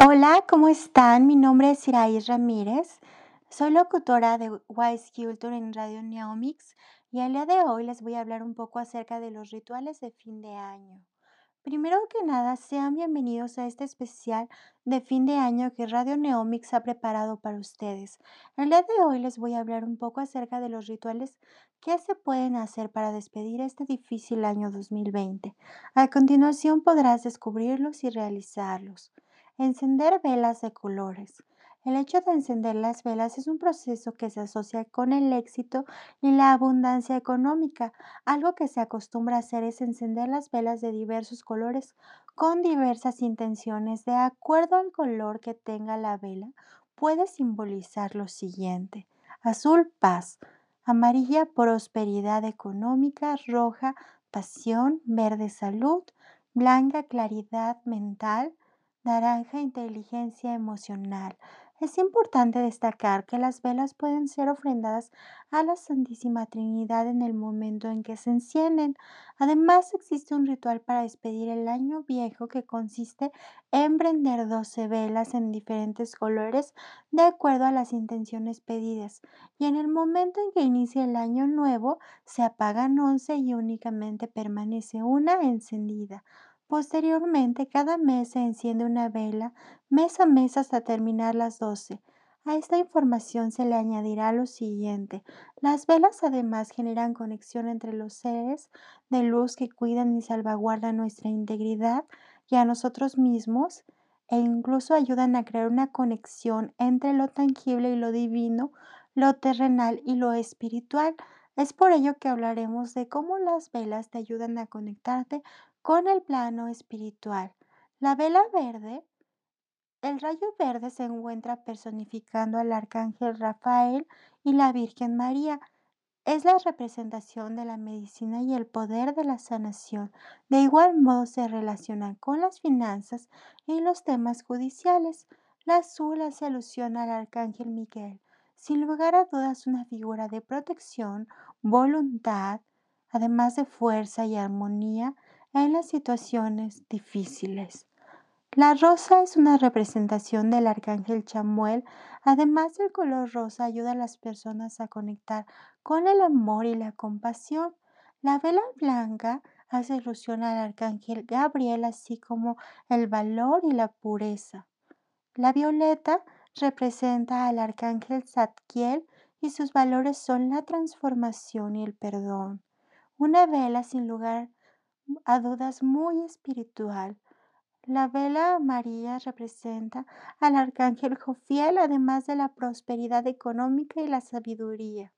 Hola, ¿cómo están? Mi nombre es Iraís Ramírez. Soy locutora de Wise Culture en Radio Neomix y el día de hoy les voy a hablar un poco acerca de los rituales de fin de año. Primero que nada, sean bienvenidos a este especial de fin de año que Radio Neomix ha preparado para ustedes. El día de hoy les voy a hablar un poco acerca de los rituales que se pueden hacer para despedir este difícil año 2020. A continuación podrás descubrirlos y realizarlos. Encender velas de colores. El hecho de encender las velas es un proceso que se asocia con el éxito y la abundancia económica. Algo que se acostumbra a hacer es encender las velas de diversos colores con diversas intenciones. De acuerdo al color que tenga la vela, puede simbolizar lo siguiente. Azul, paz. Amarilla, prosperidad económica. Roja, pasión. Verde, salud. Blanca, claridad mental naranja, inteligencia emocional. Es importante destacar que las velas pueden ser ofrendadas a la Santísima Trinidad en el momento en que se encienden. Además, existe un ritual para despedir el año viejo que consiste en prender 12 velas en diferentes colores de acuerdo a las intenciones pedidas. Y en el momento en que inicia el año nuevo, se apagan 11 y únicamente permanece una encendida. Posteriormente, cada mes se enciende una vela, mes a mes hasta terminar las 12. A esta información se le añadirá lo siguiente. Las velas además generan conexión entre los seres de luz que cuidan y salvaguardan nuestra integridad y a nosotros mismos e incluso ayudan a crear una conexión entre lo tangible y lo divino, lo terrenal y lo espiritual. Es por ello que hablaremos de cómo las velas te ayudan a conectarte con el plano espiritual. La vela verde, el rayo verde se encuentra personificando al arcángel Rafael y la Virgen María. Es la representación de la medicina y el poder de la sanación. De igual modo se relaciona con las finanzas y los temas judiciales. La azul hace alusión al arcángel Miguel. Sin lugar a dudas, una figura de protección, voluntad, además de fuerza y armonía, en las situaciones difíciles. La rosa es una representación del arcángel Chamuel. Además del color rosa ayuda a las personas a conectar con el amor y la compasión. La vela blanca hace alusión al arcángel Gabriel, así como el valor y la pureza. La violeta representa al arcángel Zadkiel y sus valores son la transformación y el perdón. Una vela sin lugar a dudas muy espiritual. La vela amarilla representa al arcángel Jofiel, además de la prosperidad económica y la sabiduría.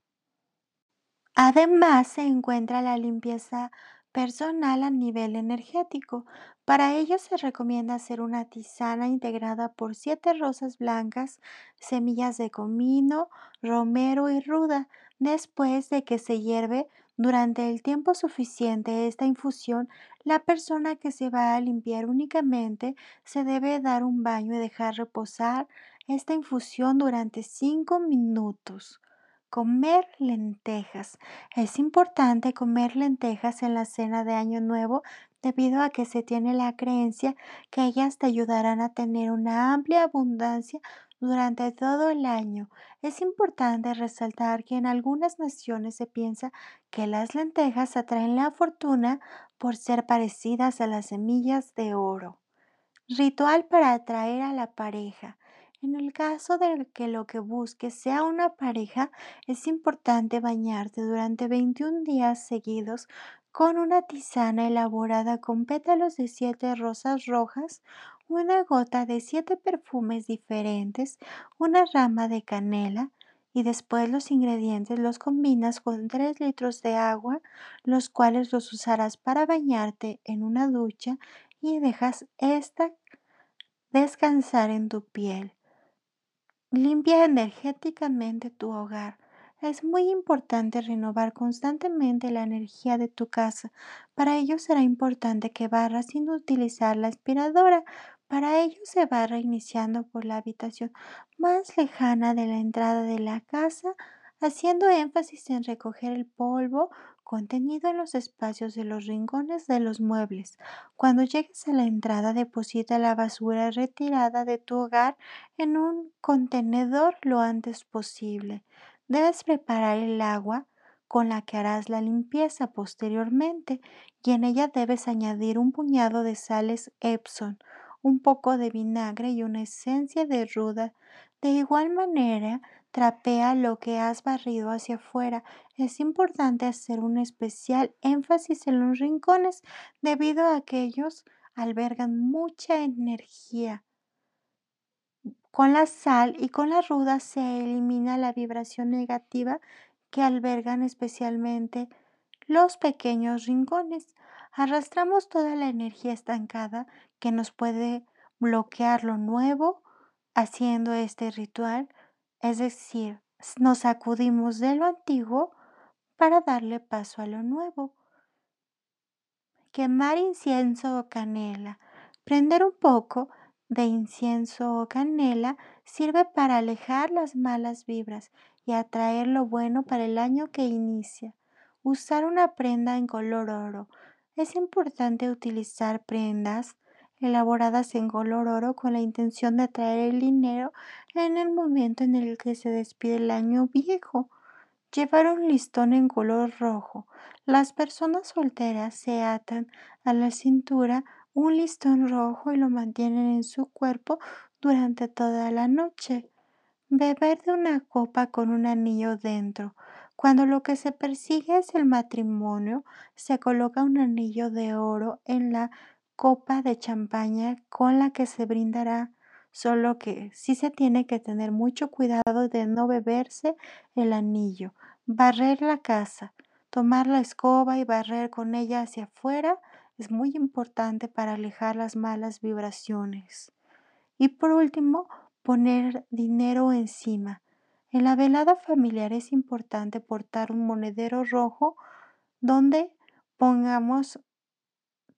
Además se encuentra la limpieza personal a nivel energético. Para ello se recomienda hacer una tisana integrada por siete rosas blancas, semillas de comino, romero y ruda. Después de que se hierve, durante el tiempo suficiente esta infusión, la persona que se va a limpiar únicamente se debe dar un baño y dejar reposar esta infusión durante 5 minutos. Comer lentejas. Es importante comer lentejas en la cena de Año Nuevo debido a que se tiene la creencia que ellas te ayudarán a tener una amplia abundancia durante todo el año. Es importante resaltar que en algunas naciones se piensa que las lentejas atraen la fortuna por ser parecidas a las semillas de oro. Ritual para atraer a la pareja. En el caso de que lo que busques sea una pareja, es importante bañarte durante 21 días seguidos con una tisana elaborada con pétalos de siete rosas rojas, una gota de siete perfumes diferentes, una rama de canela y después los ingredientes los combinas con 3 litros de agua, los cuales los usarás para bañarte en una ducha y dejas esta descansar en tu piel. Limpia energéticamente tu hogar. Es muy importante renovar constantemente la energía de tu casa. Para ello será importante que barras sin utilizar la aspiradora. Para ello se barra iniciando por la habitación más lejana de la entrada de la casa, haciendo énfasis en recoger el polvo contenido en los espacios de los rincones de los muebles. Cuando llegues a la entrada, deposita la basura retirada de tu hogar en un contenedor lo antes posible. Debes preparar el agua con la que harás la limpieza posteriormente y en ella debes añadir un puñado de sales Epson, un poco de vinagre y una esencia de ruda. De igual manera, trapea lo que has barrido hacia afuera. Es importante hacer un especial énfasis en los rincones debido a que ellos albergan mucha energía. Con la sal y con la ruda se elimina la vibración negativa que albergan especialmente los pequeños rincones. Arrastramos toda la energía estancada que nos puede bloquear lo nuevo haciendo este ritual, es decir, nos sacudimos de lo antiguo para darle paso a lo nuevo. Quemar incienso o canela. Prender un poco de incienso o canela sirve para alejar las malas vibras y atraer lo bueno para el año que inicia. Usar una prenda en color oro. Es importante utilizar prendas elaboradas en color oro con la intención de atraer el dinero en el momento en el que se despide el año viejo. Llevar un listón en color rojo. Las personas solteras se atan a la cintura un listón rojo y lo mantienen en su cuerpo durante toda la noche. Beber de una copa con un anillo dentro. Cuando lo que se persigue es el matrimonio, se coloca un anillo de oro en la copa de champaña con la que se brindará, solo que sí se tiene que tener mucho cuidado de no beberse el anillo. Barrer la casa, tomar la escoba y barrer con ella hacia afuera es muy importante para alejar las malas vibraciones. Y por último, poner dinero encima. En la velada familiar es importante portar un monedero rojo donde pongamos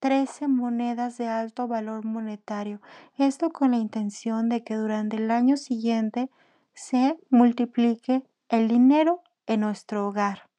13 monedas de alto valor monetario. Esto con la intención de que durante el año siguiente se multiplique el dinero en nuestro hogar.